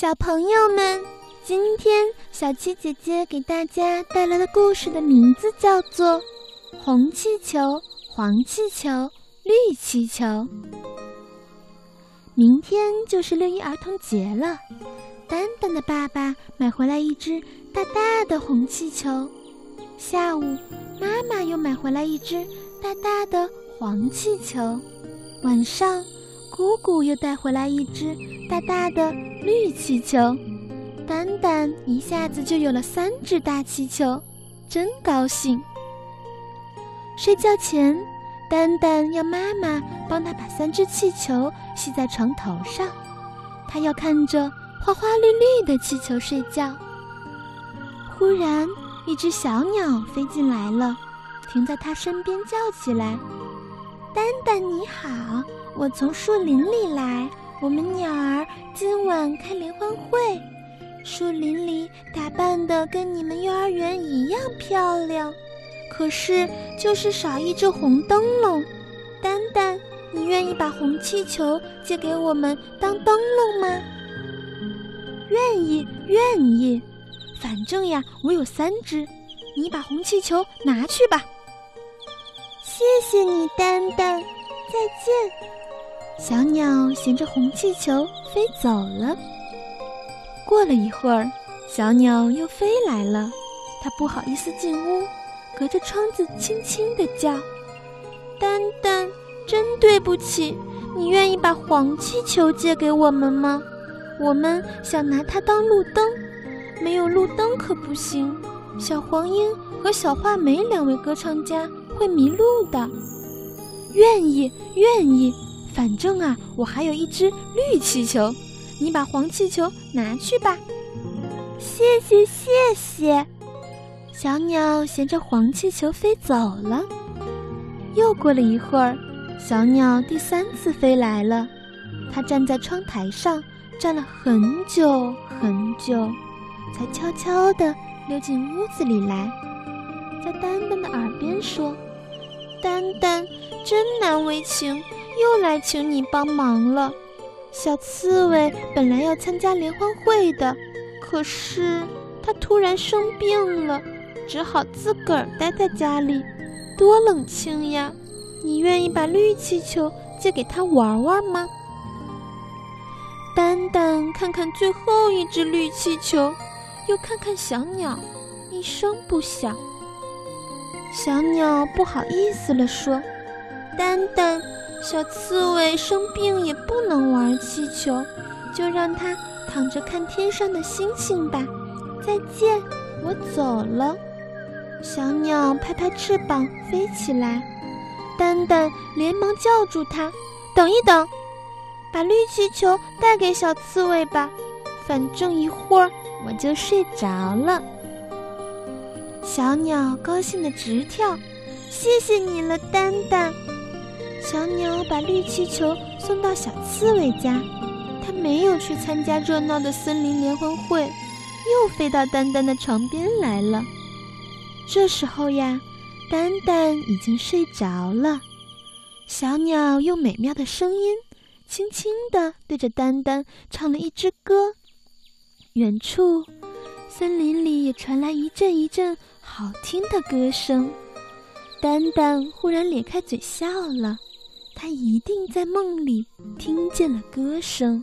小朋友们，今天小七姐姐给大家带来的故事的名字叫做《红气球、黄气球、绿气球》。明天就是六一儿童节了，丹丹的爸爸买回来一只大大的红气球，下午妈妈又买回来一只大大的黄气球，晚上姑姑又带回来一只大大的。绿气球，丹丹一下子就有了三只大气球，真高兴。睡觉前，丹丹要妈妈帮他把三只气球系在床头上，他要看着花花绿绿的气球睡觉。忽然，一只小鸟飞进来了，停在他身边，叫起来：“丹丹你好，我从树林里来。”我们鸟儿今晚开联欢会，树林里打扮的跟你们幼儿园一样漂亮，可是就是少一只红灯笼。丹丹，你愿意把红气球借给我们当灯笼吗？愿意，愿意。反正呀，我有三只，你把红气球拿去吧。谢谢你，丹丹，再见。小鸟衔着红气球飞走了。过了一会儿，小鸟又飞来了，它不好意思进屋，隔着窗子轻轻地叫：“丹丹，真对不起，你愿意把黄气球借给我们吗？我们想拿它当路灯，没有路灯可不行。小黄莺和小画眉两位歌唱家会迷路的。愿意，愿意。”反正啊，我还有一只绿气球，你把黄气球拿去吧。谢谢谢谢，小鸟衔着黄气球飞走了。又过了一会儿，小鸟第三次飞来了，它站在窗台上，站了很久很久，才悄悄地溜进屋子里来，在丹丹的耳边说：“丹丹，真难为情。”又来请你帮忙了，小刺猬本来要参加联欢会的，可是它突然生病了，只好自个儿待在家里，多冷清呀！你愿意把绿气球借给他玩玩吗？丹丹看看最后一只绿气球，又看看小鸟，一声不响。小鸟不好意思了，说：“丹丹。”小刺猬生病也不能玩气球，就让它躺着看天上的星星吧。再见，我走了。小鸟拍拍翅膀飞起来，丹丹连忙叫住它：“等一等，把绿气球带给小刺猬吧，反正一会儿我就睡着了。”小鸟高兴的直跳：“谢谢你了，丹丹。”小鸟把绿气球送到小刺猬家，它没有去参加热闹的森林联欢会，又飞到丹丹的床边来了。这时候呀，丹丹已经睡着了。小鸟用美妙的声音，轻轻地对着丹丹唱了一支歌。远处，森林里也传来一阵一阵好听的歌声。丹丹忽然咧开嘴笑了。他一定在梦里听见了歌声。